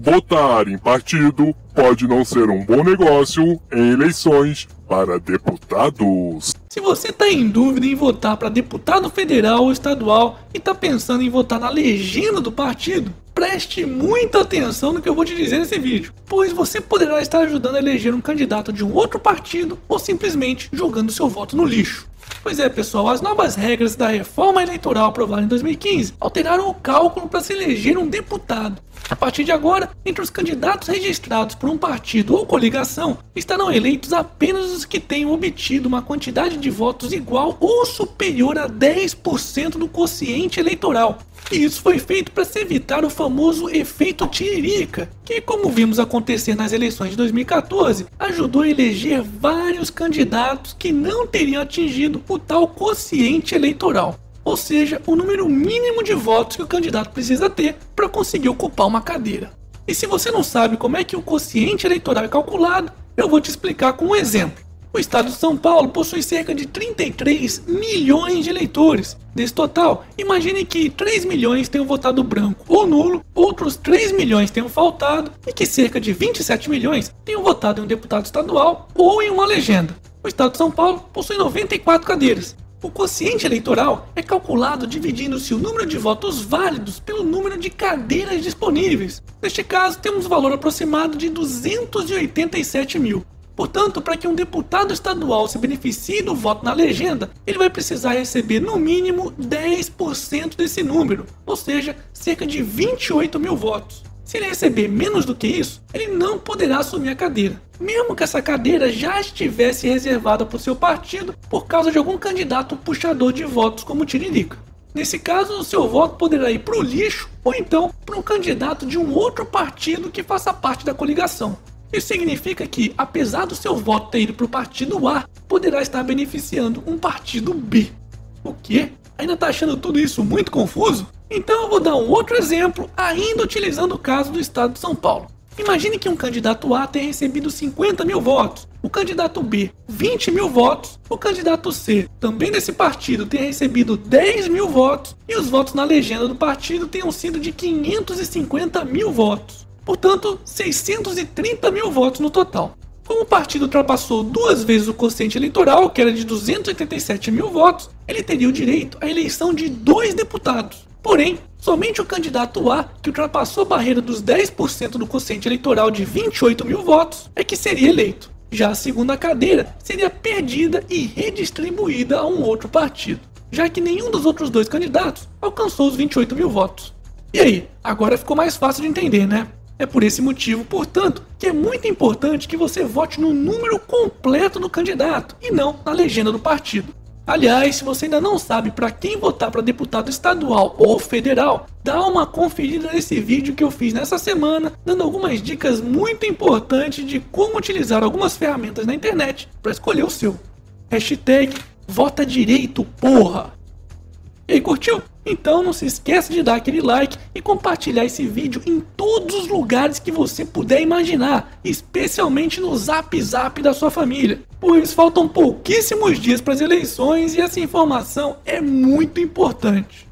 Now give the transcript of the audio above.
Votar em partido pode não ser um bom negócio em eleições para deputados. Se você está em dúvida em votar para deputado federal ou estadual e está pensando em votar na legenda do partido, preste muita atenção no que eu vou te dizer nesse vídeo, pois você poderá estar ajudando a eleger um candidato de um outro partido ou simplesmente jogando seu voto no lixo. Pois é, pessoal, as novas regras da reforma eleitoral aprovada em 2015 alteraram o cálculo para se eleger um deputado. A partir de agora, entre os candidatos registrados por um partido ou coligação, estarão eleitos apenas os que tenham obtido uma quantidade de votos igual ou superior a 10% do quociente eleitoral. E isso foi feito para se evitar o famoso efeito tiririca, que, como vimos acontecer nas eleições de 2014, ajudou a eleger vários candidatos que não teriam atingido o tal quociente eleitoral ou seja, o número mínimo de votos que o candidato precisa ter para conseguir ocupar uma cadeira. E se você não sabe como é que o quociente eleitoral é calculado, eu vou te explicar com um exemplo. O estado de São Paulo possui cerca de 33 milhões de eleitores. Desse total, imagine que 3 milhões tenham votado branco ou nulo, outros 3 milhões tenham faltado e que cerca de 27 milhões tenham votado em um deputado estadual ou em uma legenda. O estado de São Paulo possui 94 cadeiras, o quociente eleitoral é calculado dividindo-se o número de votos válidos pelo número de cadeiras disponíveis. Neste caso, temos um valor aproximado de 287 mil. Portanto, para que um deputado estadual se beneficie do voto na legenda, ele vai precisar receber no mínimo 10% desse número, ou seja, cerca de 28 mil votos. Se ele receber menos do que isso, ele não poderá assumir a cadeira, mesmo que essa cadeira já estivesse reservada para o seu partido por causa de algum candidato puxador de votos como Tiririca. Nesse caso, o seu voto poderá ir para o lixo ou então para um candidato de um outro partido que faça parte da coligação. Isso significa que, apesar do seu voto ter ido para o partido A, poderá estar beneficiando um partido B. O quê? Ainda está achando tudo isso muito confuso? Então eu vou dar um outro exemplo, ainda utilizando o caso do estado de São Paulo. Imagine que um candidato A tenha recebido 50 mil votos, o candidato B 20 mil votos, o candidato C, também desse partido, tenha recebido 10 mil votos e os votos na legenda do partido tenham sido de 550 mil votos. Portanto, 630 mil votos no total. Como o partido ultrapassou duas vezes o quociente eleitoral, que era de 287 mil votos, ele teria o direito à eleição de dois deputados. Porém, somente o candidato A, que ultrapassou a barreira dos 10% do quociente eleitoral de 28 mil votos, é que seria eleito. Já a segunda cadeira seria perdida e redistribuída a um outro partido, já que nenhum dos outros dois candidatos alcançou os 28 mil votos. E aí, agora ficou mais fácil de entender, né? É por esse motivo, portanto, que é muito importante que você vote no número completo do candidato e não na legenda do partido. Aliás, se você ainda não sabe para quem votar para deputado estadual ou federal, dá uma conferida nesse vídeo que eu fiz nessa semana, dando algumas dicas muito importantes de como utilizar algumas ferramentas na internet para escolher o seu. Hashtag Vota Direito, porra! E aí, curtiu? Então não se esqueça de dar aquele like e compartilhar esse vídeo em todos os lugares que você puder imaginar, especialmente no zap zap da sua família, pois faltam pouquíssimos dias para as eleições e essa informação é muito importante.